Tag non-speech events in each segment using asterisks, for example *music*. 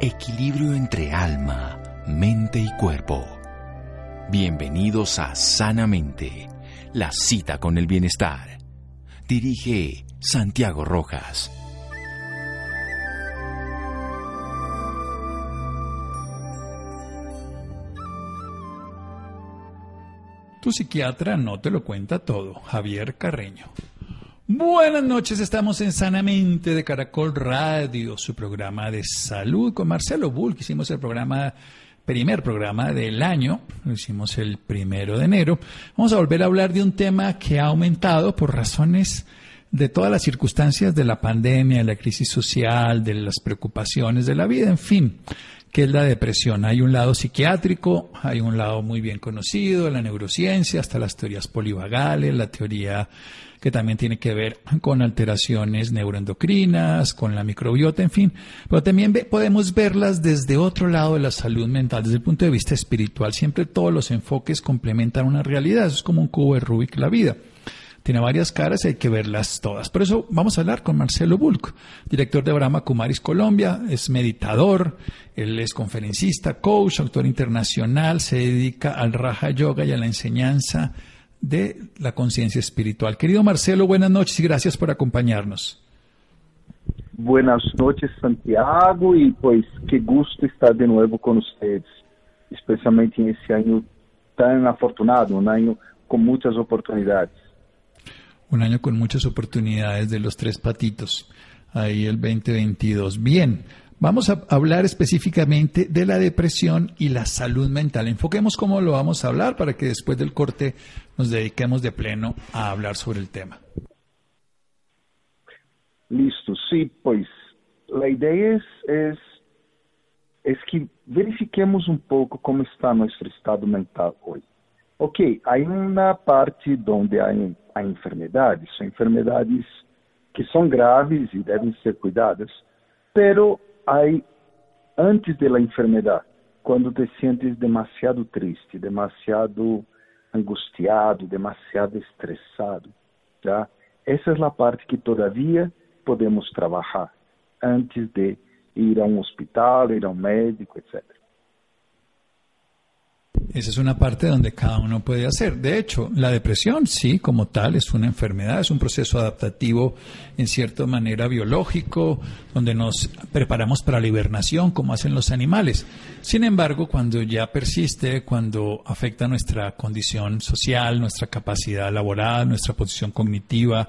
Equilibrio entre alma, mente y cuerpo. Bienvenidos a Sanamente, la cita con el bienestar. Dirige Santiago Rojas. Tu psiquiatra no te lo cuenta todo, Javier Carreño. Buenas noches, estamos en Sanamente de Caracol Radio, su programa de salud con Marcelo Bull, que hicimos el programa, primer programa del año, lo hicimos el primero de enero. Vamos a volver a hablar de un tema que ha aumentado por razones de todas las circunstancias de la pandemia, de la crisis social, de las preocupaciones de la vida, en fin, que es la depresión. Hay un lado psiquiátrico, hay un lado muy bien conocido, la neurociencia, hasta las teorías polivagales, la teoría que también tiene que ver con alteraciones neuroendocrinas, con la microbiota, en fin. Pero también podemos verlas desde otro lado de la salud mental, desde el punto de vista espiritual. Siempre todos los enfoques complementan una realidad. Eso es como un cubo de Rubik la vida tiene varias caras y hay que verlas todas. Por eso vamos a hablar con Marcelo Bulk, director de Brahma Kumaris Colombia, es meditador, él es conferencista, coach, autor internacional, se dedica al Raja Yoga y a la enseñanza de la conciencia espiritual. Querido Marcelo, buenas noches y gracias por acompañarnos. Buenas noches, Santiago, y pues qué gusto estar de nuevo con ustedes, especialmente en este año tan afortunado, un año con muchas oportunidades. Un año con muchas oportunidades de los tres patitos, ahí el 2022. Bien, Vamos a hablar específicamente de la depresión y la salud mental. Enfoquemos cómo lo vamos a hablar para que después del corte nos dediquemos de pleno a hablar sobre el tema. Listo, sí, pues la idea es, es, es que verifiquemos un poco cómo está nuestro estado mental hoy. Ok, hay una parte donde hay, enfermedades, enfermedades que son graves y deben ser cuidadas, pero hay antes de la enfermedad, cuando te sientes demasiado triste, demasiado angustiado, demasiado estresado, ¿ya? Esa es la parte que todavía podemos trabajar antes de ir a un hospital, ir a un médico, etc. Esa es una parte donde cada uno puede hacer. De hecho, la depresión, sí, como tal, es una enfermedad, es un proceso adaptativo en cierta manera biológico, donde nos preparamos para la hibernación, como hacen los animales. Sin embargo, cuando ya persiste, cuando afecta nuestra condición social, nuestra capacidad laboral, nuestra posición cognitiva,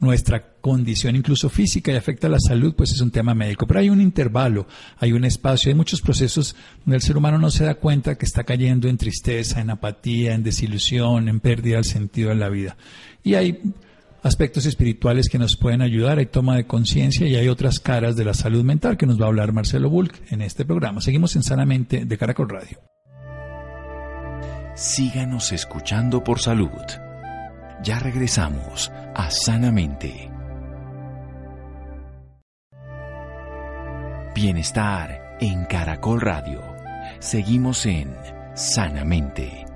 nuestra condición incluso física y afecta a la salud, pues es un tema médico. Pero hay un intervalo, hay un espacio, hay muchos procesos donde el ser humano no se da cuenta que está cayendo en tristeza, en apatía, en desilusión, en pérdida del sentido de la vida. Y hay aspectos espirituales que nos pueden ayudar, hay toma de conciencia y hay otras caras de la salud mental que nos va a hablar Marcelo Bulk en este programa. Seguimos en Sanamente de Caracol Radio. Síganos escuchando por salud. Ya regresamos a Sanamente. Bienestar en Caracol Radio. Seguimos en Sanamente.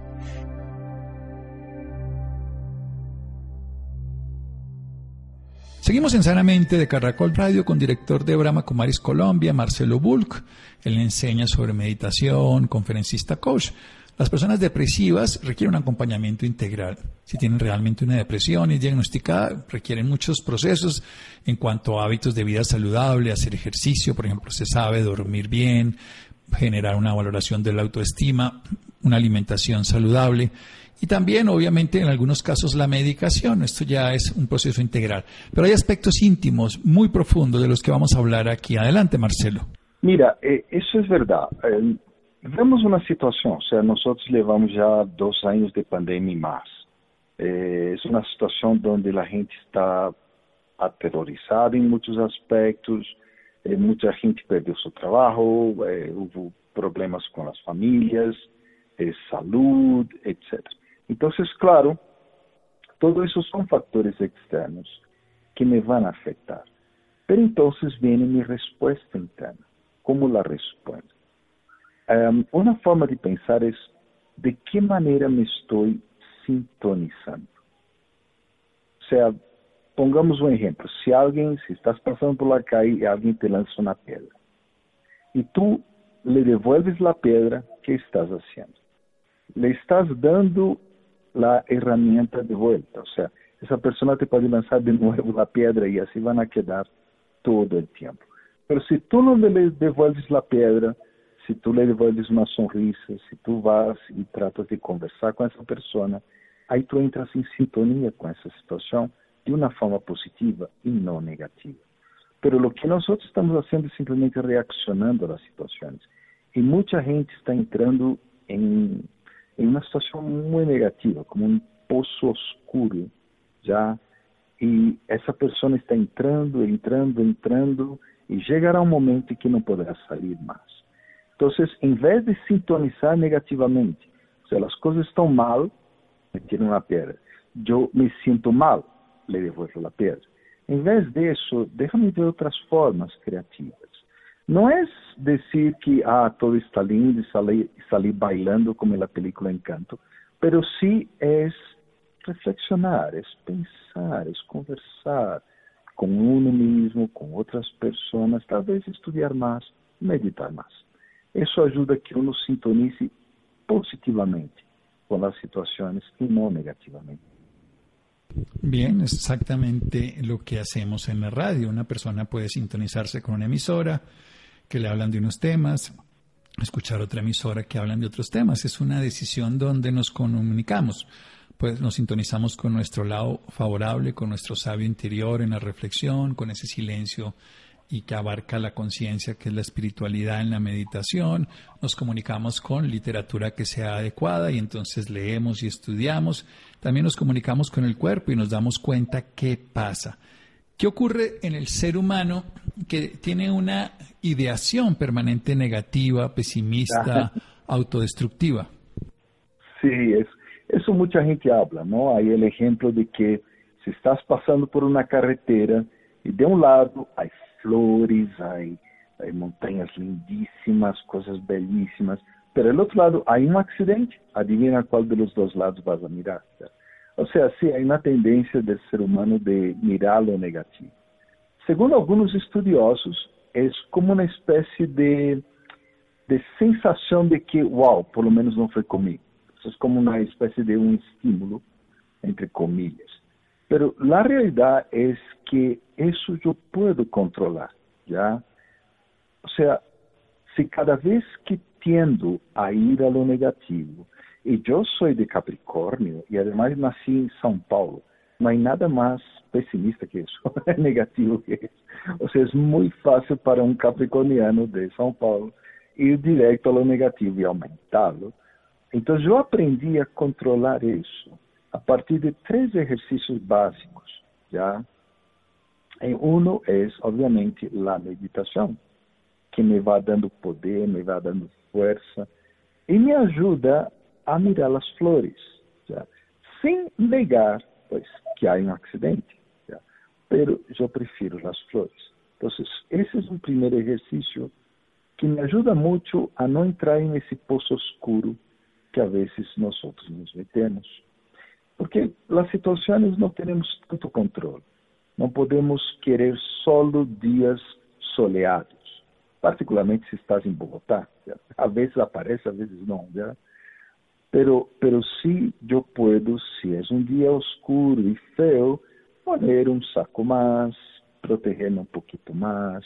Seguimos en Sanamente de Caracol Radio con director de Brahma Kumaris Colombia, Marcelo Bulk. Él enseña sobre meditación, conferencista coach. Las personas depresivas requieren un acompañamiento integral. Si tienen realmente una depresión y diagnosticada, requieren muchos procesos en cuanto a hábitos de vida saludable, hacer ejercicio, por ejemplo, se sabe, dormir bien, generar una valoración de la autoestima, una alimentación saludable y también, obviamente, en algunos casos la medicación. Esto ya es un proceso integral. Pero hay aspectos íntimos muy profundos de los que vamos a hablar aquí. Adelante, Marcelo. Mira, eh, eso es verdad. Vemos uma situação, seja, nós levamos já dois anos de pandemia e mais. É, é uma situação onde a gente está aterrorizada em muitos aspectos, é, muita gente perdeu seu trabalho, é, houve problemas com as famílias, é, saúde, etc. Então, claro, todos esses são fatores externos que me vão afetar. Mas então vem minha resposta interna. Como la respondo? Um, forma de pensar é de que maneira me estou sintonizando. O seja, pongamos um exemplo. Se alguém, se estás passando por la calle e alguém te lança uma pedra, y tú le devuelves la piedra, ¿qué estás haciendo? Le estás dando la herramienta de vuelta, o sea, esa persona te puede lanzar de nuevo la piedra y así van a quedar todo el tiempo. Pero si tú no le devuelves la piedra, si tú le devuelves una sonrisa, si tú vas y tratas de conversar con esa persona, ahí tú entras en sintonía con esa situación de una forma positiva y no negativa. Pero lo que nosotros estamos haciendo es simplemente reaccionando a las situaciones. Y mucha gente está entrando en, en una situación muy negativa, como un pozo oscuro, ¿ya? Y esa persona está entrando, entrando, entrando, y llegará un momento en que no podrá salir más. Entonces, en vez de sintonizar negativamente, o sea, las cosas están mal, me tiran una piedra. Yo me siento mal, le devuelvo la piedra. En vez de eso, déjame ver otras formas creativas. No es decir que ah, todo está lindo y salir, salir bailando como en la película Encanto, pero sí es reflexionar, es pensar, es conversar con uno mismo, con otras personas, tal vez estudiar más, meditar más. Eso ayuda a que uno sintonice positivamente con las situaciones y no negativamente. Bien, es exactamente lo que hacemos en la radio. Una persona puede sintonizarse con una emisora que le hablan de unos temas, escuchar otra emisora que hablan de otros temas. Es una decisión donde nos comunicamos. Pues nos sintonizamos con nuestro lado favorable, con nuestro sabio interior en la reflexión, con ese silencio y que abarca la conciencia, que es la espiritualidad en la meditación. Nos comunicamos con literatura que sea adecuada y entonces leemos y estudiamos. También nos comunicamos con el cuerpo y nos damos cuenta qué pasa. ¿Qué ocurre en el ser humano que tiene una ideación permanente negativa, pesimista, autodestructiva? Sí, es, eso mucha gente habla, ¿no? Hay el ejemplo de que si estás pasando por una carretera y de un lado hay flores, hay, hay montañas lindísimas, cosas bellísimas, pero del otro lado hay un accidente, adivina cuál de los dos lados vas a mirar. O sea, sí, hay una tendencia del ser humano de mirar lo negativo. Según algunos estudiosos, es como una especie de, de sensación de que, wow, por lo menos no fue conmigo. Eso es como una especie de un estímulo, entre comillas. Pero la realidad es que eso yo puedo controlar, ¿ya? O sea, si cada vez que tiendo a ir a lo negativo, y yo soy de Capricornio, y además nací en São Paulo, no hay nada más pesimista que eso, *laughs* negativo que eso. O sea, es muy fácil para un capricorniano de São Paulo ir directo a lo negativo y aumentarlo. Entonces yo aprendí a controlar eso a partir de tres ejercicios básicos, ¿ya? En uno es, obviamente, la meditación, que me va dando poder, me va dando fuerza y me ayuda a mirar las flores, ¿ya? sin negar pues, que hay un accidente, ¿ya? pero yo prefiero las flores. Entonces, ese es un primer ejercicio que me ayuda mucho a no entrar en ese pozo oscuro que a veces nosotros nos metemos. Porque las situaciones no tenemos tanto control. No podemos querer solo días soleados, particularmente si estás en Bogotá. A veces aparece, a veces no. ¿ya? Pero, pero sí yo puedo, si es un día oscuro y feo, poner un saco más, protegerme un poquito más,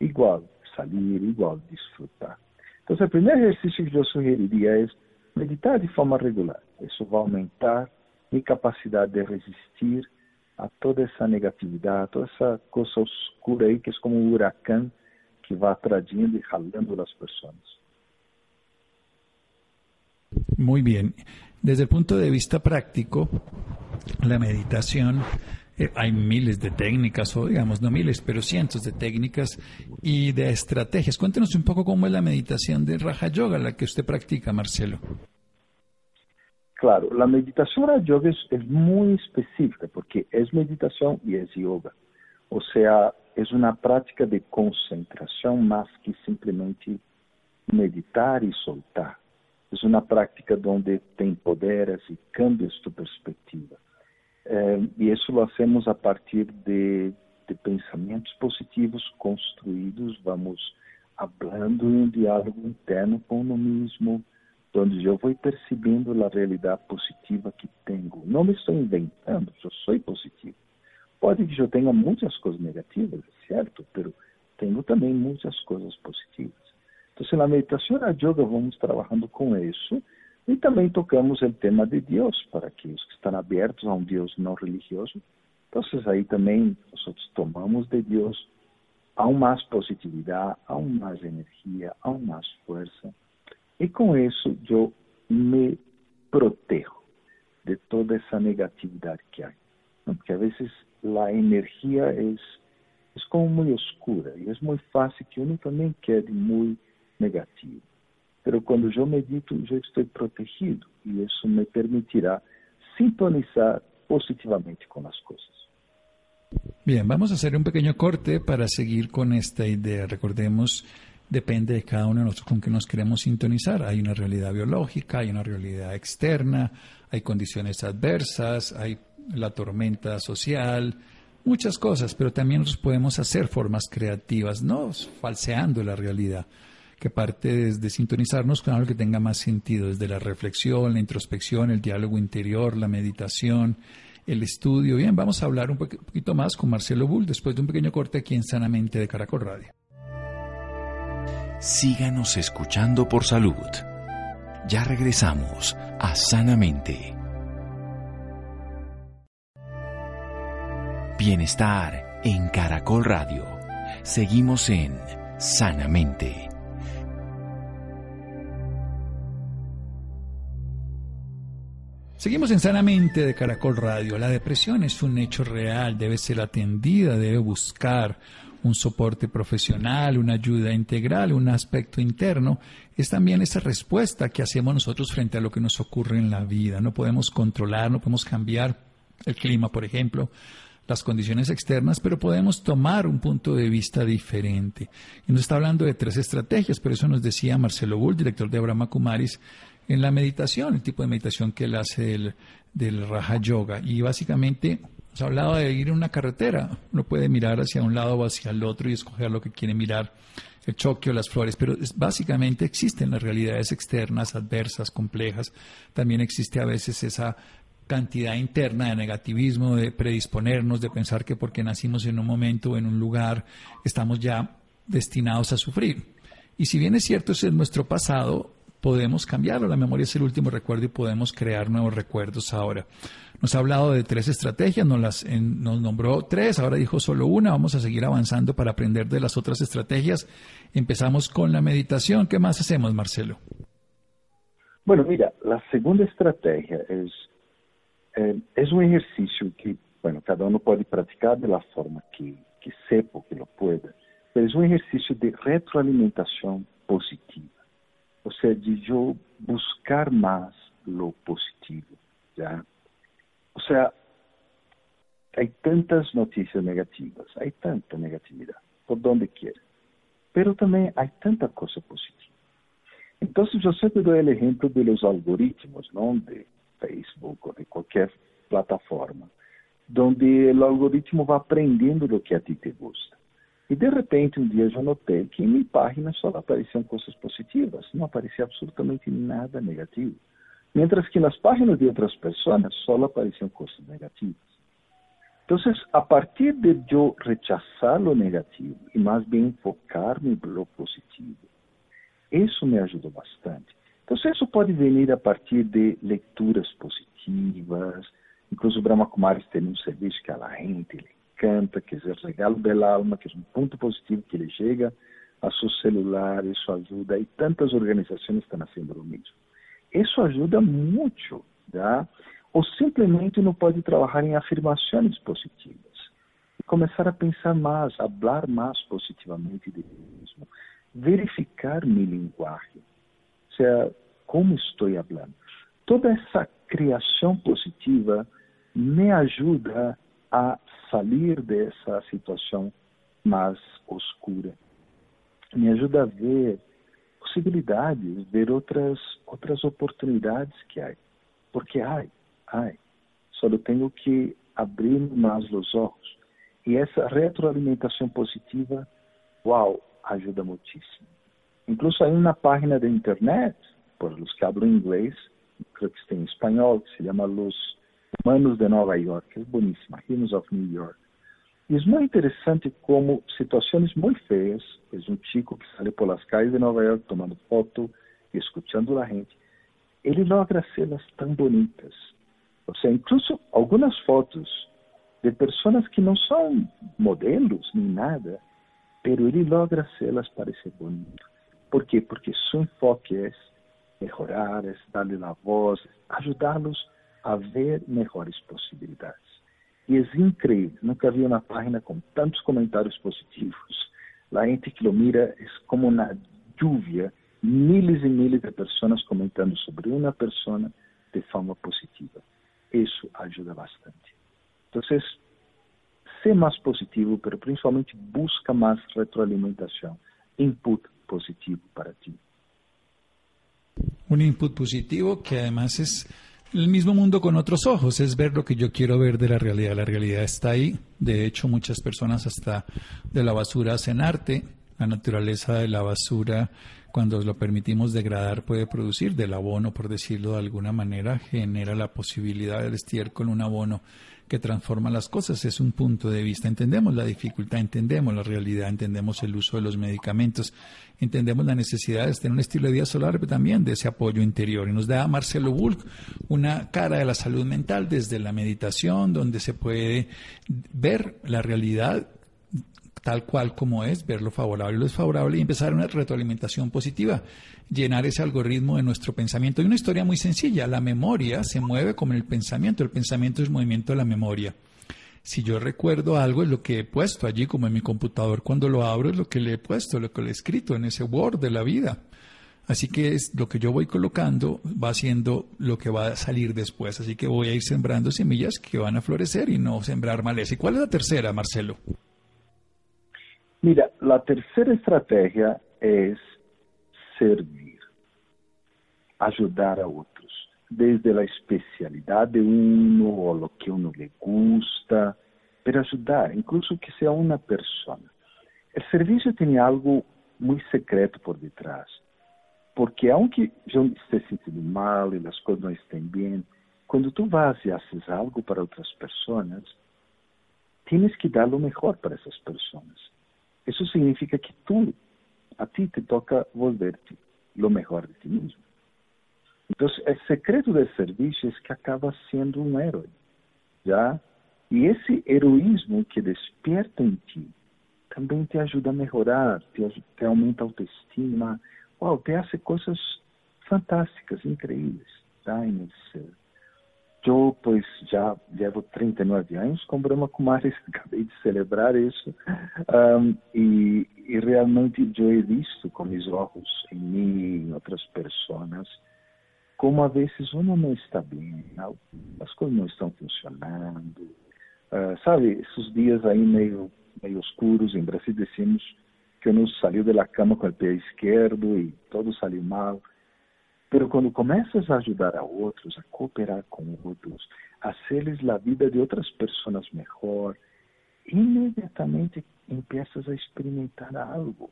igual salir, igual disfrutar. Entonces, el primer ejercicio que yo sugeriría es meditar de forma regular. Eso va a aumentar mi capacidad de resistir a toda esa negatividad, a toda esa cosa oscura ahí que es como un huracán que va trayendo y jalando a las personas. Muy bien. Desde el punto de vista práctico, la meditación, eh, hay miles de técnicas, o digamos, no miles, pero cientos de técnicas y de estrategias. Cuéntenos un poco cómo es la meditación de Raja Yoga, la que usted practica, Marcelo. Claro, la meditación a yoga es, muy específica porque es meditación y es yoga. O sea, es una práctica de concentración más que simplemente meditar y soltar. Es una práctica donde te empoderas y cambias tu perspectiva. Eh, y eso lo hacemos a partir de, de positivos construidos, vamos hablando em um diálogo interno com o mesmo, onde eu vou percebendo a realidade positiva que tenho. Não me estou inventando, eu sou positivo. Pode que eu tenha muitas coisas negativas, certo? Mas tenho também muitas coisas positivas. Então, na meditação e na yoga vamos trabalhando com isso e também tocamos o tema de Deus para aqueles que estão abertos a um Deus não religioso. Então, aí também nós tomamos de Deus aún mais positividade, aún mais energia, aún mais força. E com isso eu me protejo de toda essa negatividade que há. Porque a vezes a energia é, é como muito oscura e é muito fácil que uno também quede muito negativo. Pero quando eu medito, eu estou protegido e isso me permitirá sintonizar positivamente com as coisas. Bien, vamos a hacer un pequeño corte para seguir con esta idea. Recordemos, depende de cada uno de nosotros con qué nos queremos sintonizar. Hay una realidad biológica, hay una realidad externa, hay condiciones adversas, hay la tormenta social, muchas cosas, pero también nosotros podemos hacer formas creativas, no falseando la realidad que parte desde sintonizarnos con algo que tenga más sentido, desde la reflexión, la introspección, el diálogo interior, la meditación, el estudio. Bien, vamos a hablar un poquito más con Marcelo Bull después de un pequeño corte aquí en Sanamente de Caracol Radio. Síganos escuchando por salud. Ya regresamos a Sanamente. Bienestar en Caracol Radio. Seguimos en Sanamente. Seguimos en Sanamente de Caracol Radio. La depresión es un hecho real, debe ser atendida, debe buscar un soporte profesional, una ayuda integral, un aspecto interno. Es también esa respuesta que hacemos nosotros frente a lo que nos ocurre en la vida. No podemos controlar, no podemos cambiar el clima, por ejemplo, las condiciones externas, pero podemos tomar un punto de vista diferente. Y nos está hablando de tres estrategias, pero eso nos decía Marcelo Bull, director de Abraham Kumaris, en la meditación, el tipo de meditación que él hace del, del Raja Yoga. Y básicamente se ha hablado de ir en una carretera. Uno puede mirar hacia un lado o hacia el otro y escoger lo que quiere mirar, el choque o las flores, pero básicamente existen las realidades externas, adversas, complejas. También existe a veces esa cantidad interna de negativismo, de predisponernos, de pensar que porque nacimos en un momento o en un lugar estamos ya destinados a sufrir. Y si bien es cierto, ese es nuestro pasado, podemos cambiarlo. La memoria es el último recuerdo y podemos crear nuevos recuerdos ahora. Nos ha hablado de tres estrategias, nos, las, nos nombró tres, ahora dijo solo una. Vamos a seguir avanzando para aprender de las otras estrategias. Empezamos con la meditación. ¿Qué más hacemos, Marcelo? Bueno, mira, la segunda estrategia es, eh, es un ejercicio que, bueno, cada uno puede practicar de la forma que, que sepa que lo pueda, pero es un ejercicio de retroalimentación positiva. ou seja, de eu buscar mais lo positivo, já. Ou seja, há tantas notícias negativas, há tanta negatividade, por donde quiera, pero também há tanta coisa positiva. Então, eu sempre dou o exemplo dos algoritmos, não, de Facebook ou de qualquer plataforma, onde o algoritmo vai aprendendo o que a ti te gusta. E de repente, um dia eu notei que em minha página só apareciam coisas positivas, não aparecia absolutamente nada negativo. Mientras que nas páginas de outras pessoas só apareciam coisas negativas. Então, a partir de eu rechazar o negativo e mais bem focar-me no positivo, isso me ajudou bastante. Então, isso pode vir a partir de leituras positivas. Incluso Brahma Kumaris tem um serviço que a gente canta, que é o regalo da alma, que é um ponto positivo que ele chega a seu celular, isso ajuda, e tantas organizações estão fazendo o mesmo. Isso ajuda muito, tá? Ou simplesmente não pode trabalhar em afirmações positivas e começar a pensar mais, a falar mais positivamente de mim mesmo, verificar minha linguagem, ou seja, como estou falando. Toda essa criação positiva me ajuda a sair dessa situação mais oscura. Me ajuda a ver possibilidades, ver outras outras oportunidades que há. Porque ai, ai, só eu tenho que abrir mais os olhos. E essa retroalimentação positiva, uau, ajuda muchísimo. Incluso hay una página de internet, por los que hablan inglés, creo que está en español, que se llama Los Humanos de Nova York, es buenísima, Humans of New York. E é muito interessante como situações muito feias, é um chico que sai por las calles de Nova York tomando foto escutando a gente, ele logra cenas tão bonitas. Ou seja, incluso algumas fotos de pessoas que não são modelos nem nada, pero ele logra cenas parecer bonito. Por quê? Porque seu enfoque é melhorar, é dar-lhe a voz, ajudá-los a ver melhores possibilidades. E é incrível, nunca vi uma página com tantos comentários positivos. A gente que lo mira é como uma lluvia, miles e miles de pessoas comentando sobre uma pessoa de forma positiva. Isso ajuda bastante. Então, ser mais positivo, mas principalmente busca mais retroalimentação, input positivo para ti. Um input positivo que además es el mismo mundo con otros ojos, es ver lo que yo quiero ver de la realidad. La realidad está ahí. De hecho, muchas personas hasta de la basura hacen arte. La naturaleza de la basura, cuando lo permitimos degradar, puede producir del abono, por decirlo de alguna manera, genera la posibilidad de estiércol un abono que transforma las cosas. Es un punto de vista. Entendemos la dificultad, entendemos la realidad, entendemos el uso de los medicamentos, entendemos la necesidad de tener un estilo de vida solar, pero también de ese apoyo interior. Y nos da Marcelo Bulk una cara de la salud mental desde la meditación, donde se puede ver la realidad tal cual como es, ver lo favorable y lo desfavorable y empezar una retroalimentación positiva, llenar ese algoritmo de nuestro pensamiento. Hay una historia muy sencilla, la memoria se mueve como el pensamiento, el pensamiento es movimiento de la memoria. Si yo recuerdo algo, es lo que he puesto allí, como en mi computador, cuando lo abro es lo que le he puesto, lo que le he escrito en ese Word de la vida. Así que es lo que yo voy colocando va siendo lo que va a salir después. Así que voy a ir sembrando semillas que van a florecer y no sembrar maleza. ¿Y cuál es la tercera, Marcelo? Mira, la tercera estrategia es servir, ayudar a otros, desde la especialidad de uno o lo que uno le gusta, pero ayudar, incluso que sea una persona. El servicio tiene algo muy secreto por detrás, porque aunque yo esté sintiendo mal y las cosas no estén bien, cuando tú vas y haces algo para otras personas, tienes que dar lo mejor para esas personas. Eso significa que tú, a ti te toca volverte lo mejor de ti mismo. Entonces, el secreto del servicio es que acabas siendo un héroe, ¿ya? Y ese heroísmo que despierta en ti también te ayuda a mejorar, te, te aumenta a autoestima, wow, te hace cosas fantásticas, increíbles, ¿tá? ser. Eu, pois, já levo 39 anos com Brahma Kumaris, *laughs* acabei de celebrar isso, um, e, e, realmente eu he visto com meus olhos, em mim, em outras pessoas, como a vezes uno não está bem, as coisas não estão funcionando, uh, sabe, esses dias aí meio, meio escuros, em Brasil decimos que uno saiu da cama com o pé esquerdo e todo saiu mal, Pero quando começas a ajudar a outros, a cooperar com outros, a hacerles a vida de outras pessoas melhor, imediatamente empiezas a experimentar algo,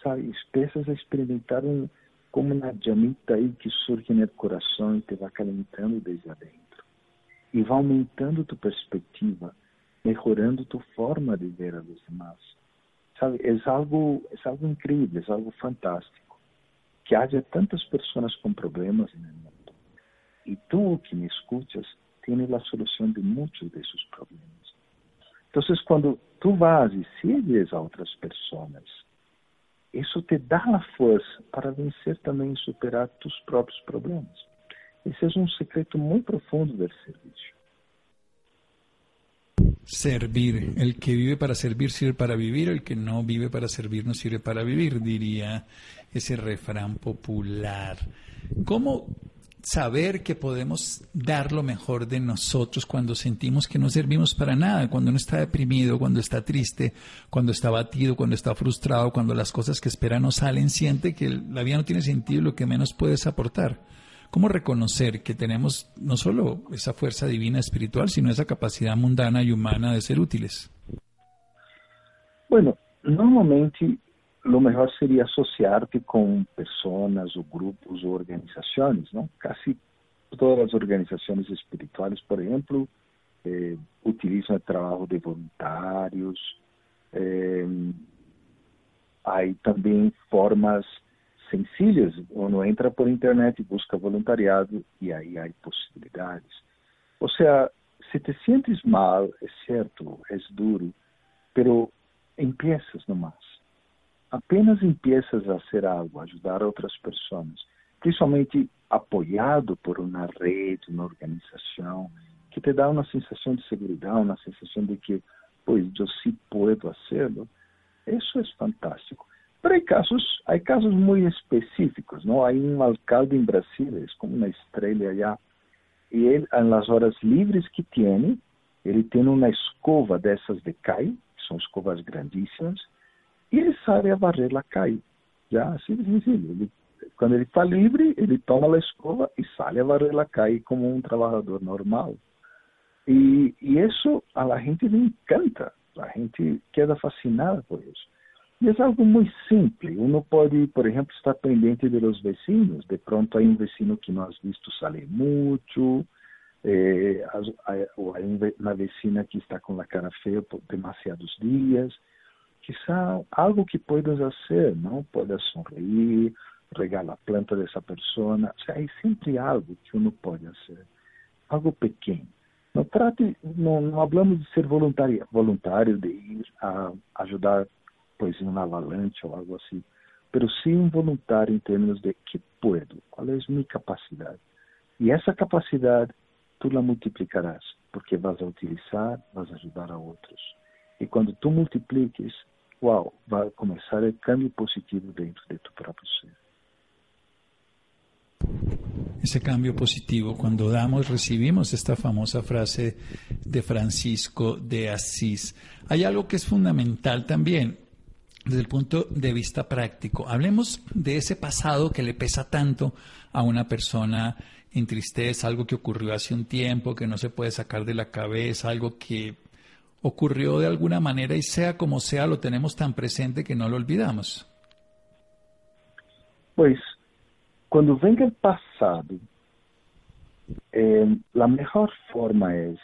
sabe? Empiezas a experimentar um, como uma llamita aí que surge no coração e te vai calentando desde adentro. E vai aumentando tu perspectiva, melhorando tu forma de ver a los demás. Sabe? É algo, é algo incrível, é algo fantástico que haya tantas personas con problemas en el mundo. Y tú que me escuchas tienes la solución de muchos de esos problemas. Entonces, cuando tú vas y sirves a otras personas, eso te da la fuerza para vencer también y superar tus propios problemas. Ese es un secreto muy profundo del servicio. Servir. El que vive para servir sirve para vivir, el que no vive para servir no sirve para vivir, diría ese refrán popular. ¿Cómo saber que podemos dar lo mejor de nosotros cuando sentimos que no servimos para nada, cuando uno está deprimido, cuando está triste, cuando está batido, cuando está frustrado, cuando las cosas que espera no salen, siente que la vida no tiene sentido y lo que menos puedes aportar? ¿Cómo reconocer que tenemos no solo esa fuerza divina espiritual, sino esa capacidad mundana y humana de ser útiles? Bueno, normalmente lo mejor sería asociarte con personas o grupos o organizaciones, ¿no? Casi todas las organizaciones espirituales, por ejemplo, eh, utilizan el trabajo de voluntarios. Eh, hay también formas sencillas. Uno entra por internet y busca voluntariado y ahí hay posibilidades. O sea, si te sientes mal, es cierto, es duro, pero empiezas nomás. Apenas empiezas a hacer algo, a ayudar a otras personas, principalmente apoiado por uma rede, uma organização, que te dá uma sensação de segurança, uma sensação de que, pois, eu sim puedo hacerlo, isso é fantástico. Pero há casos, há casos muito específicos, não? Há um alcalde em Brasília, é como uma estrela allá, e ele, nas horas livres que tem, ele tem uma escova dessas de cai, que são escovas grandíssimas, e ele sabe a varrer a cai. Já, assim de sencillo. Ele, quando ele está livre, ele toma a escova e sai a varrer a cai como um trabalhador normal. E, e isso a la gente le encanta, a gente queda fascinada por isso. E é algo muito simples. Uno pode, por exemplo, estar pendente de los vecinos. De pronto, há um vecino que não has visto salir muito, eh, ou há uma vecina que está com a cara feia por demasiados dias. Quizá algo que puedas fazer, não? Puedas sorrir, regalar a planta dessa pessoa. O sea, há sempre algo que uno pode fazer. Algo pequeno. Não trate, não, não hablamos de ser voluntário, voluntário de ir a ajudar pois em um avalanche ou algo assim, pero sim um voluntário em termos de que puedo, qual é a minha capacidade. E essa capacidade tu la multiplicarás, porque vas a utilizar, vas a ajudar a outros. E quando tu multipliques, uau, vai começar o cambio positivo dentro de tu próprio ser. ese cambio positivo. Cuando damos, recibimos esta famosa frase de Francisco de Asís. Hay algo que es fundamental también desde el punto de vista práctico. Hablemos de ese pasado que le pesa tanto a una persona en tristeza, algo que ocurrió hace un tiempo, que no se puede sacar de la cabeza, algo que ocurrió de alguna manera y sea como sea, lo tenemos tan presente que no lo olvidamos. Pues cuando venga el pasado, eh, la mejor forma es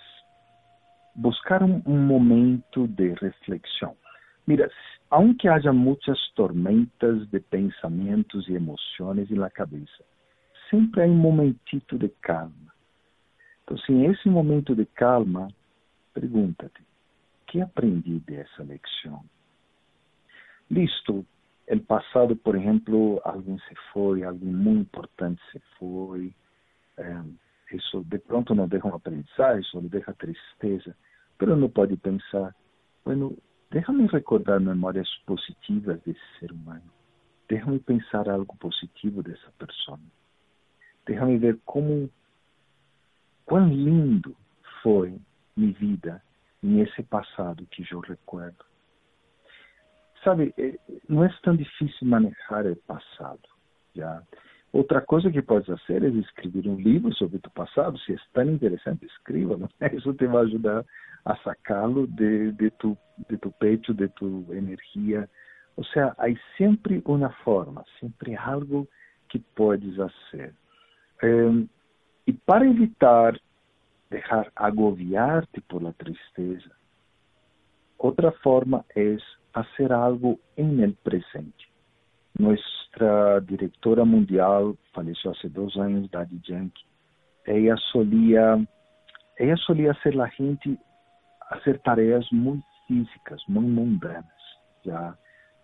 buscar un, un momento de reflexión. Mira, aunque haya muchas tormentas de pensamientos y emociones en la cabeza, siempre hay un momentito de calma. Entonces, en ese momento de calma, pregúntate, ¿qué aprendí de esa lección? Listo, el pasado, por ejemplo, alguien se fue, alguien muy importante se fue, eh, eso de pronto no deja un aprendizaje, solo deja tristeza, pero no puede pensar, bueno, Déjame recordar memórias positivas desse ser humano. Déjame pensar algo positivo dessa pessoa. Déjame ver como quão lindo foi minha vida nesse passado que eu recuerdo. Sabe, eh, não é tão difícil manejar o passado. Já. Outra coisa que podes fazer é escrever um livro sobre o passado. Se é tão interessante, escreva. Isso te vai ajudar a sacá-lo de, de, tu, de tu peito, de tu energia. Ou seja, há sempre uma forma, sempre algo que podes fazer. E para evitar deixar agobiar-te por la tristeza, outra forma é fazer algo em el presente. Nuestra diretora mundial faleceu há dois anos, Daddy Yankee. Ela solia, ela solia ser a gente fazer tarefas muito físicas, muito mundanas,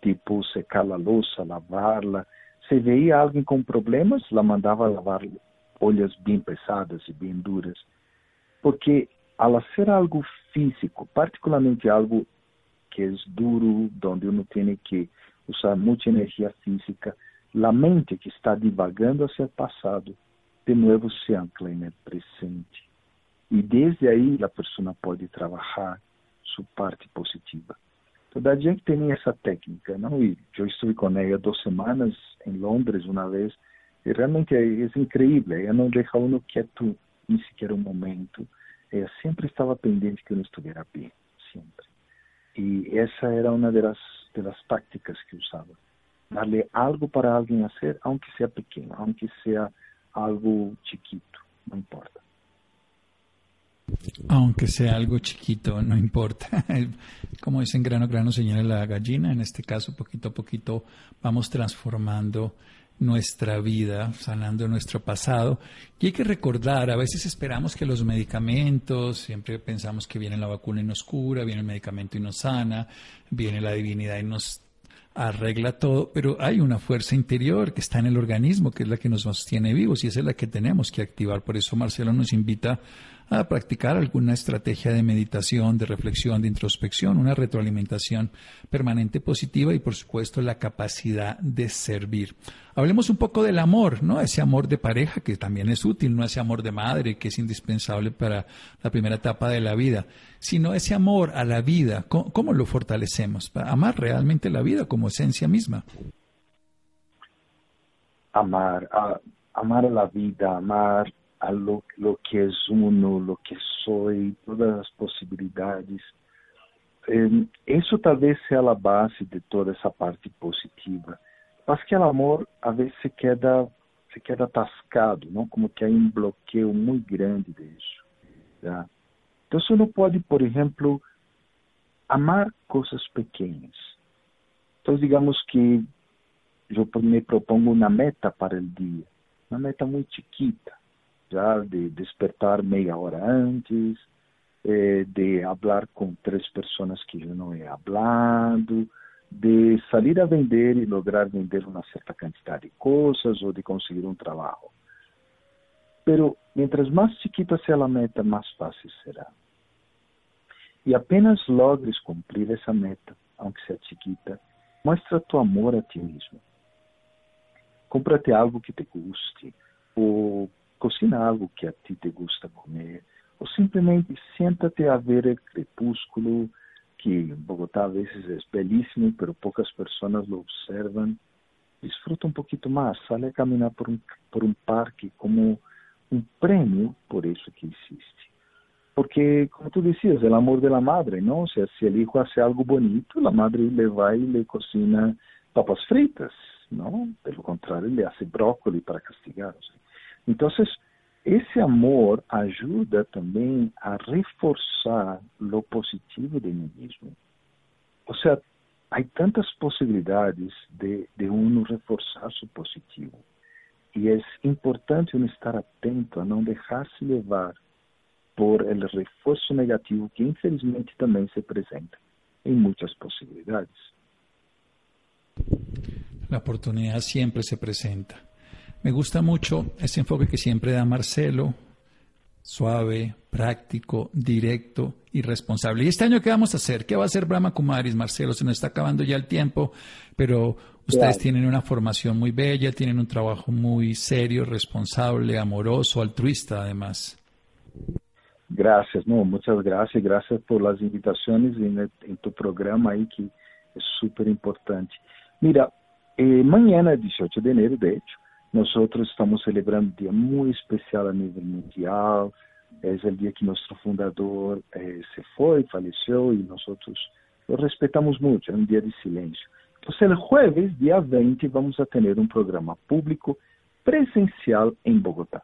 tipo secar a louça, lavá-la. Se veia alguém com problemas, ela mandava lavar olhas bem pesadas e bem duras, porque ao ser algo físico, particularmente algo que é duro, onde uno tem que usar muita energia física, a mente que está divagando hacia o passado, de novo se ancla no presente. E desde aí a pessoa pode trabalhar sua parte positiva. Toda a gente tem essa técnica, não? E eu estive com ela duas semanas em Londres uma vez e realmente é, é incrível. Ela não deixa uno quieto nem sequer um momento. Ela sempre estava pendente que eu não estivesse bem, sempre. E essa era uma das de las tácticas que usaba. Darle algo para alguien hacer, aunque sea pequeño, aunque sea algo chiquito, no importa. Aunque sea algo chiquito, no importa. *laughs* Como dicen, grano grano señala la gallina. En este caso, poquito a poquito vamos transformando nuestra vida, sanando nuestro pasado. Y hay que recordar, a veces esperamos que los medicamentos, siempre pensamos que viene la vacuna y nos cura, viene el medicamento y nos sana, viene la divinidad y nos arregla todo, pero hay una fuerza interior que está en el organismo, que es la que nos sostiene vivos y esa es la que tenemos que activar. Por eso Marcelo nos invita a practicar alguna estrategia de meditación, de reflexión, de introspección, una retroalimentación permanente positiva y por supuesto la capacidad de servir. Hablemos un poco del amor, ¿no? Ese amor de pareja que también es útil, no ese amor de madre que es indispensable para la primera etapa de la vida, sino ese amor a la vida, ¿cómo, lo fortalecemos? Para amar realmente la vida como esencia misma. Amar, amar a la vida, amar a lo, lo que es uno, lo que soy, todas las posibilidades. Eh, eso tal vez sea la base de toda esa parte positiva. Mas que el amor a veces se queda, se queda atascado, ¿no? como que hay un bloqueo muy grande de eso. ¿ya? Entonces uno puede, por ejemplo, amar cosas pequeñas. Entonces digamos que yo me propongo una meta para el día, una meta muy chiquita já de despertar meia hora antes, eh, de falar com três pessoas que eu não he hablado, de sair a vender e lograr vender uma certa quantidade de coisas ou de conseguir um trabalho. Pero mientras mais chiquita seja a meta, mais fácil será. E apenas logres cumprir essa meta, aunque seja chiquita, mostra tu amor a ti mesmo. Cómprate algo que te guste, ou cocina algo que a ti te gusta comer, ou simplesmente senta-te a ver o crepúsculo, que em Bogotá a vezes é belíssimo, pero poucas pessoas lo observam. Disfruta um pouquinho mais, sale a caminhar por um, por um parque como um prêmio por isso que existe. Porque, como tu dizias, é o amor da madre, não? Seja, se ele faz algo bonito, a madre le vai e le cocina papas fritas, não? Pelo contrário, ele hace brócolis para castigar. Então, esse amor ajuda também a reforçar o positivo de mim mesmo. Ou seja, há tantas possibilidades de, de uno reforçar seu positivo. E é importante uno estar atento a não deixar-se levar por el reforço negativo que infelizmente também se apresenta em muitas possibilidades. A oportunidade sempre se apresenta. Me gusta mucho ese enfoque que siempre da Marcelo, suave, práctico, directo y responsable. ¿Y este año qué vamos a hacer? ¿Qué va a hacer Brahma Kumaris, Marcelo? Se nos está acabando ya el tiempo, pero ustedes tienen una formación muy bella, tienen un trabajo muy serio, responsable, amoroso, altruista además. Gracias, no, muchas gracias, gracias por las invitaciones en, en tu programa ahí que es súper importante. Mira, eh, mañana, 18 de enero, de hecho, Nosotros estamos celebrando um dia muito especial a nível mundial. É o dia que nosso fundador eh, se foi, faleceu, e nós o respeitamos muito. É um dia de silêncio. Então, o jueves, dia 20, vamos a ter um programa público presencial em Bogotá.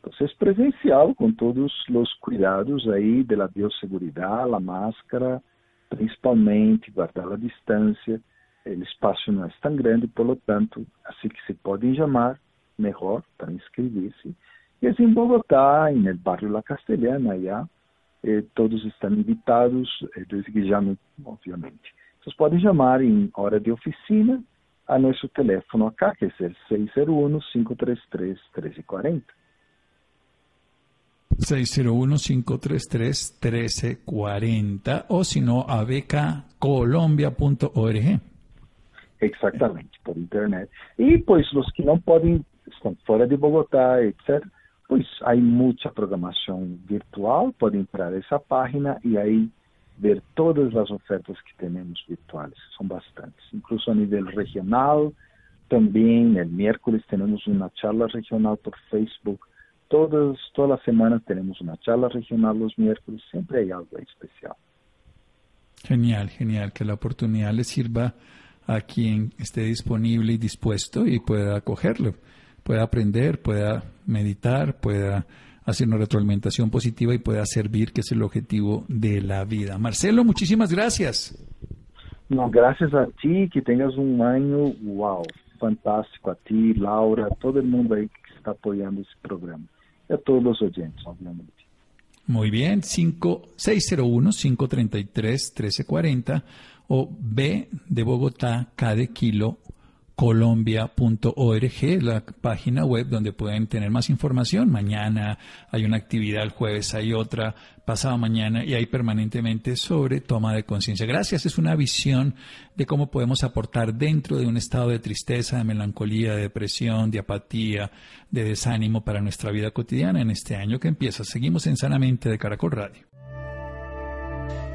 Então, é presencial com todos os cuidados aí da biosseguridade, a máscara, principalmente guardar a distância o espaço não é tão grande, por lo tanto, assim que se podem chamar, melhor para inscrever-se. E assim, em Bogotá, no bairro La Castellana, allá, eh, todos estão invitados, eh, desde que chamem, obviamente. Vocês podem chamar em hora de oficina a nosso telefone acá, que é 601-533-1340. 601-533-1340 o si no a becacolombia.org. Exatamente, por internet. E, pois, os que não podem, estão fora de Bogotá, etc., pois há muita programação virtual, podem entrar nessa página e aí ver todas as ofertas que temos virtuais, são bastantes, incluso a nível regional, também, no miércoles temos uma charla regional por Facebook, todas, todas as semanas temos uma charla regional os miércoles, sempre há algo especial. Genial, genial, que la oportunidad le sirva a quien esté disponible y dispuesto y pueda acogerlo, pueda aprender, pueda meditar, pueda hacer una retroalimentación positiva y pueda servir, que es el objetivo de la vida. Marcelo, muchísimas gracias. No, gracias a ti, que tengas un año, wow, fantástico a ti, Laura, todo el mundo ahí que está apoyando ese programa. Y a todos los oyentes, obviamente. Muy bien, 601-533-1340 B de Bogotá, K de Kilo colombia.org, la página web donde pueden tener más información. Mañana hay una actividad, el jueves hay otra, pasado mañana y hay permanentemente sobre toma de conciencia. Gracias, es una visión de cómo podemos aportar dentro de un estado de tristeza, de melancolía, de depresión, de apatía, de desánimo para nuestra vida cotidiana en este año que empieza. Seguimos en Sanamente de Caracol Radio.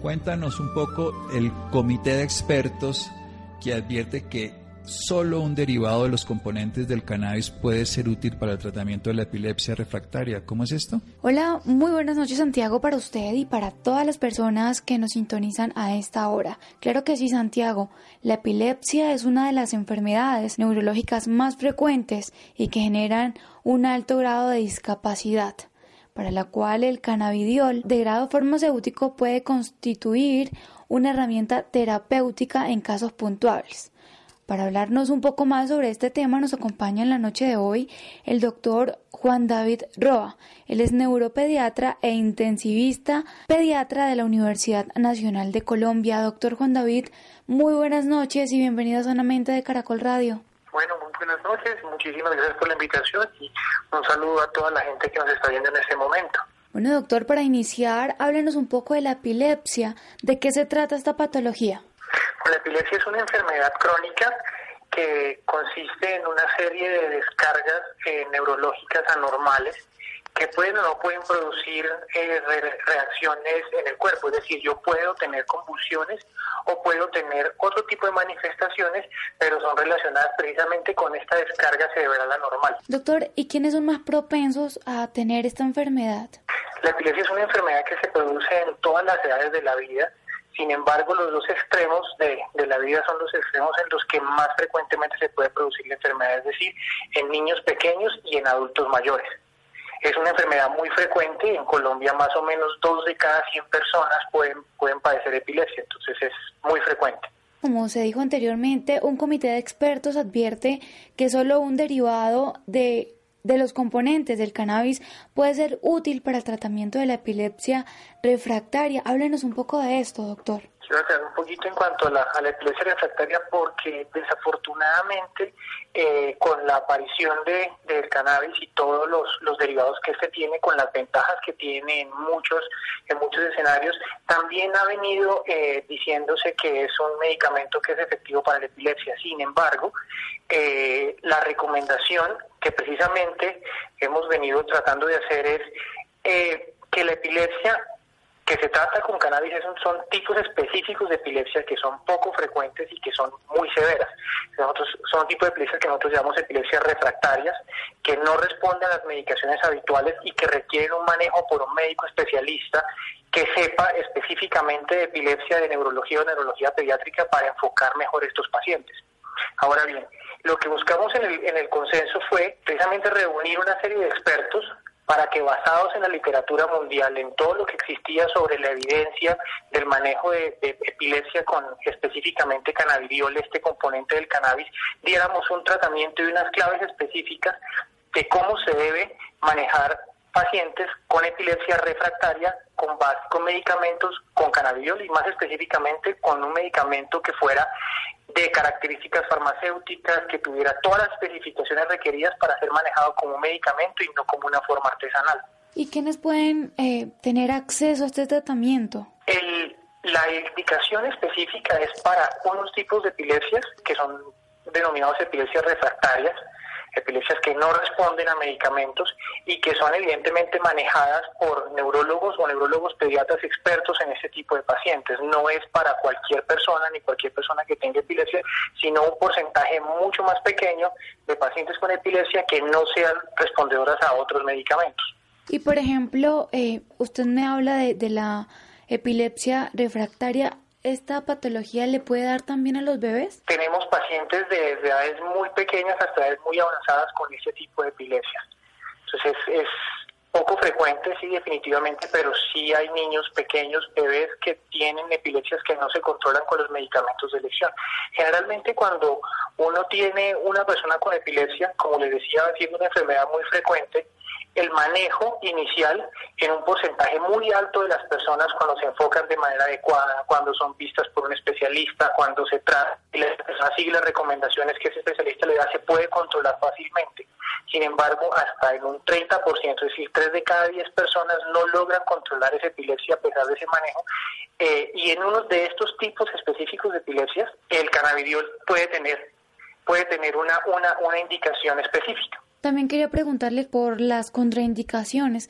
cuéntanos un poco el comité de expertos que advierte que solo un derivado de los componentes del cannabis puede ser útil para el tratamiento de la epilepsia refractaria. ¿Cómo es esto? Hola, muy buenas noches Santiago para usted y para todas las personas que nos sintonizan a esta hora. Claro que sí, Santiago. La epilepsia es una de las enfermedades neurológicas más frecuentes y que generan un alto grado de discapacidad para la cual el cannabidiol de grado farmacéutico puede constituir una herramienta terapéutica en casos puntuales. Para hablarnos un poco más sobre este tema nos acompaña en la noche de hoy el doctor Juan David Roa. Él es neuropediatra e intensivista pediatra de la Universidad Nacional de Colombia. Doctor Juan David, muy buenas noches y bienvenido a Sanamente de Caracol Radio. Bueno, muy buenas noches, muchísimas gracias por la invitación y un saludo a toda la gente que nos está viendo en este momento. Bueno, doctor, para iniciar, háblenos un poco de la epilepsia. ¿De qué se trata esta patología? La epilepsia es una enfermedad crónica que consiste en una serie de descargas eh, neurológicas anormales que pueden o no pueden producir eh, reacciones en el cuerpo. Es decir, yo puedo tener convulsiones o puedo tener otro tipo de manifestaciones, pero son relacionadas precisamente con esta descarga cerebral anormal. Doctor, ¿y quiénes son más propensos a tener esta enfermedad? La epilepsia es una enfermedad que se produce en todas las edades de la vida sin embargo, los dos extremos de, la vida son los extremos en los que más frecuentemente se puede producir la enfermedad, es decir, en niños pequeños y en adultos mayores. Es una enfermedad muy frecuente, en Colombia más o menos dos de cada 100 personas pueden, pueden padecer epilepsia, entonces es muy frecuente. Como se dijo anteriormente, un comité de expertos advierte que solo un derivado de de los componentes del cannabis puede ser útil para el tratamiento de la epilepsia refractaria. Háblenos un poco de esto, doctor. Hacer un poquito en cuanto a la, epilepsia refractaria porque desafortunadamente eh, con la aparición de, del cannabis y todos los, los derivados que este tiene, con las ventajas que tiene en muchos, en muchos escenarios, también ha venido eh, diciéndose que es un medicamento que es efectivo para la epilepsia. Sin embargo, eh, la recomendación que precisamente hemos venido tratando de hacer es que la epilepsia que se trata con cannabis son, tipos específicos de epilepsia que son poco frecuentes y que son muy severas. Nosotros, son tipos de epilepsia que nosotros llamamos epilepsias refractarias, que no responden a las medicaciones habituales y que requieren un manejo por un médico especialista que sepa específicamente de epilepsia, de neurología o neurología pediátrica para enfocar mejor estos pacientes. Ahora bien, lo que buscamos en el, en el consenso fue precisamente reunir una serie de expertos para que basados en la literatura mundial, en todo lo que existía sobre la evidencia del manejo de, epilepsia con específicamente cannabidiol, este componente del cannabis, diéramos un tratamiento y unas claves específicas de cómo se debe manejar pacientes con epilepsia refractaria con, con medicamentos con cannabidiol y más específicamente con un medicamento que fuera de características farmacéuticas, que tuviera todas las especificaciones requeridas para ser manejado como un medicamento y no como una forma artesanal. ¿Y quiénes pueden eh, tener acceso a este tratamiento? El La indicación específica es para unos tipos de epilepsias que son denominados epilepsias refractarias, epilepsias que no responden a medicamentos y que son evidentemente manejadas por neurólogos o neurólogos pediatras expertos en este tipo de pacientes. No es para cualquier persona ni cualquier persona que tenga epilepsia, sino un porcentaje mucho más pequeño de pacientes con epilepsia que no sean respondedoras a otros medicamentos. Y por ejemplo, eh, usted me habla de, de la epilepsia refractaria. ¿Esta patología le puede dar también a los bebés? Tenemos pacientes de, edades muy pequeñas hasta edades muy avanzadas con este tipo de epilepsia. Entonces es, poco frecuente, sí, definitivamente, pero sí hay niños pequeños, bebés que tienen epilepsias que no se controlan con los medicamentos de elección. Generalmente cuando uno tiene una persona con epilepsia, como les decía, siendo una enfermedad muy frecuente, el manejo inicial en un porcentaje muy alto de las personas cuando se enfocan de manera adecuada, cuando son vistas por un especialista, cuando se trata y la persona sigue las recomendaciones que ese especialista le da, se puede controlar fácilmente. Sin embargo, hasta en un 30%, es decir, 3 de cada 10 personas no logran controlar esa epilepsia a pesar de ese manejo. Eh, y en uno de estos tipos específicos de epilepsias, el cannabidiol puede tener, puede tener una, una, una indicación específica. También quería preguntarle por las contraindicaciones.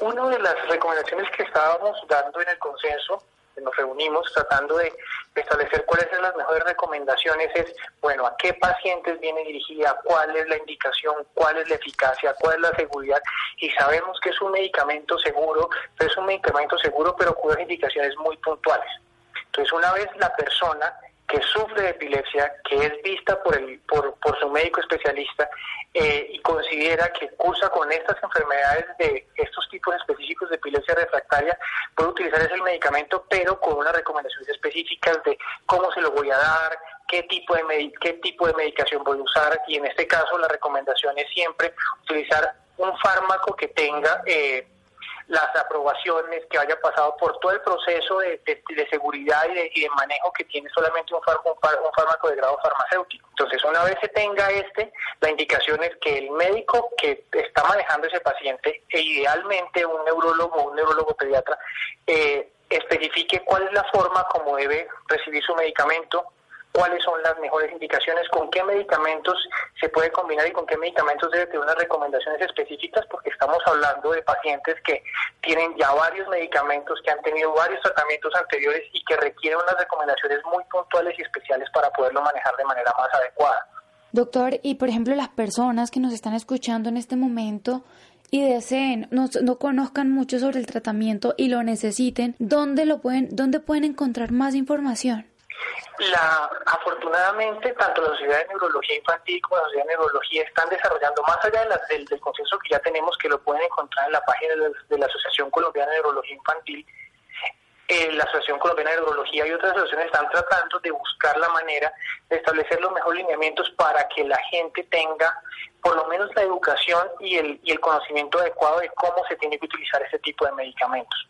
Una de las recomendaciones que estábamos dando en el consenso, nos reunimos tratando de establecer cuáles son las mejores recomendaciones, es, bueno, a qué pacientes viene dirigida, cuál es la indicación, cuál es la eficacia, cuál es la seguridad, y sabemos que es un medicamento seguro, pero es un medicamento seguro, pero cuyas indicaciones muy puntuales. Entonces, una vez la persona que sufre de epilepsia, que es vista por, el, por, por su médico especialista eh, y considera que cursa con estas enfermedades de estos tipos específicos de epilepsia refractaria, puede utilizar ese medicamento, pero con unas recomendaciones específicas de cómo se lo voy a dar, qué tipo de, qué tipo de medicación voy a usar, y en este caso la recomendación es siempre utilizar un fármaco que tenga... Eh, las aprobaciones, que haya pasado por todo el proceso de, seguridad y de, manejo que tiene solamente un, un, fármaco de grado farmacéutico. Entonces, una vez se tenga este, la indicación es que el médico que está manejando ese paciente, e idealmente un neurólogo o un neurólogo pediatra, eh, especifique cuál es la forma como debe recibir su medicamento, cuáles son las mejores indicaciones, con qué medicamentos se puede combinar y con qué medicamentos debe tener unas recomendaciones específicas, porque estamos hablando de pacientes que tienen ya varios medicamentos, que han tenido varios tratamientos anteriores y que requieren unas recomendaciones muy puntuales y especiales para poderlo manejar de manera más adecuada. Doctor, y por ejemplo las personas que nos están escuchando en este momento y deseen, no, no, conozcan mucho sobre el tratamiento y lo necesiten, ¿dónde lo pueden, dónde pueden encontrar más información? La, afortunadamente, tanto la Sociedad de Neurología Infantil como la Sociedad de Neurología están desarrollando, más allá del, del, consenso que ya tenemos, que lo pueden encontrar en la página de, la Asociación Colombiana de Neurología Infantil, eh, la Asociación Colombiana de Neurología y otras asociaciones están tratando de buscar la manera de establecer los mejores lineamientos para que la gente tenga por lo menos la educación y el, y el conocimiento adecuado de cómo se tiene que utilizar este tipo de medicamentos.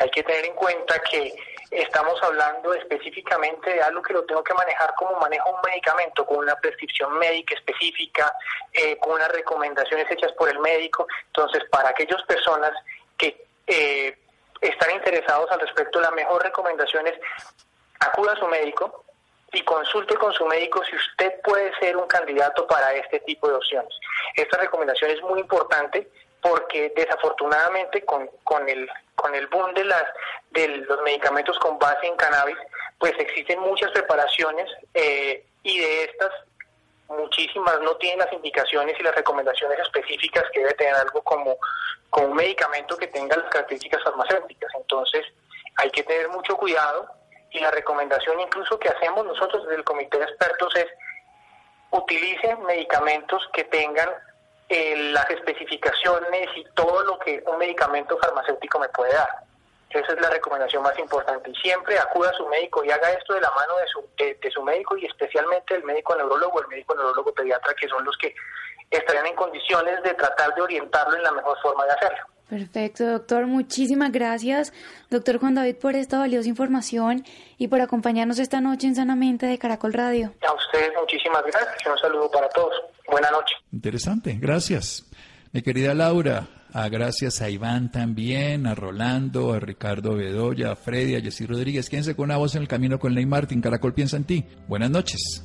Hay que tener en cuenta que estamos hablando específicamente de algo que lo tengo que manejar como manejo un medicamento, con una prescripción médica específica, eh, con unas recomendaciones hechas por el médico. Entonces, para aquellas personas que eh, están interesados al respecto, la mejor recomendación es acuda a su médico y consulte con su médico si usted puede ser un candidato para este tipo de opciones. Esta recomendación es muy importante porque desafortunadamente con, con el con el boom de las de los medicamentos con base en cannabis pues existen muchas preparaciones eh, y de estas muchísimas no tienen las indicaciones y las recomendaciones específicas que debe tener algo como, como un medicamento que tenga las características farmacéuticas. Entonces hay que tener mucho cuidado y la recomendación incluso que hacemos nosotros desde el comité de expertos es utilicen medicamentos que tengan eh, las especificaciones y todo lo que un medicamento farmacéutico me puede dar. Esa es la recomendación más importante. Y siempre acuda a su médico y haga esto de la mano de su, de, su médico y especialmente el médico neurólogo, el médico neurólogo pediatra, que son los que estarían en condiciones de tratar de orientarlo en la mejor forma de hacerlo. Perfecto, doctor. Muchísimas gracias, doctor Juan David, por esta valiosa información y por acompañarnos esta noche en Sanamente de Caracol Radio. A ustedes muchísimas gracias y un saludo para todos. Buenas noches. Interesante, gracias. Mi querida Laura, A gracias a Iván también, a Rolando, a Ricardo Bedoya, a Freddy, a Jessy Rodríguez. Quédense con una voz en el camino con Ley Martín. Caracol piensa en ti. Buenas noches.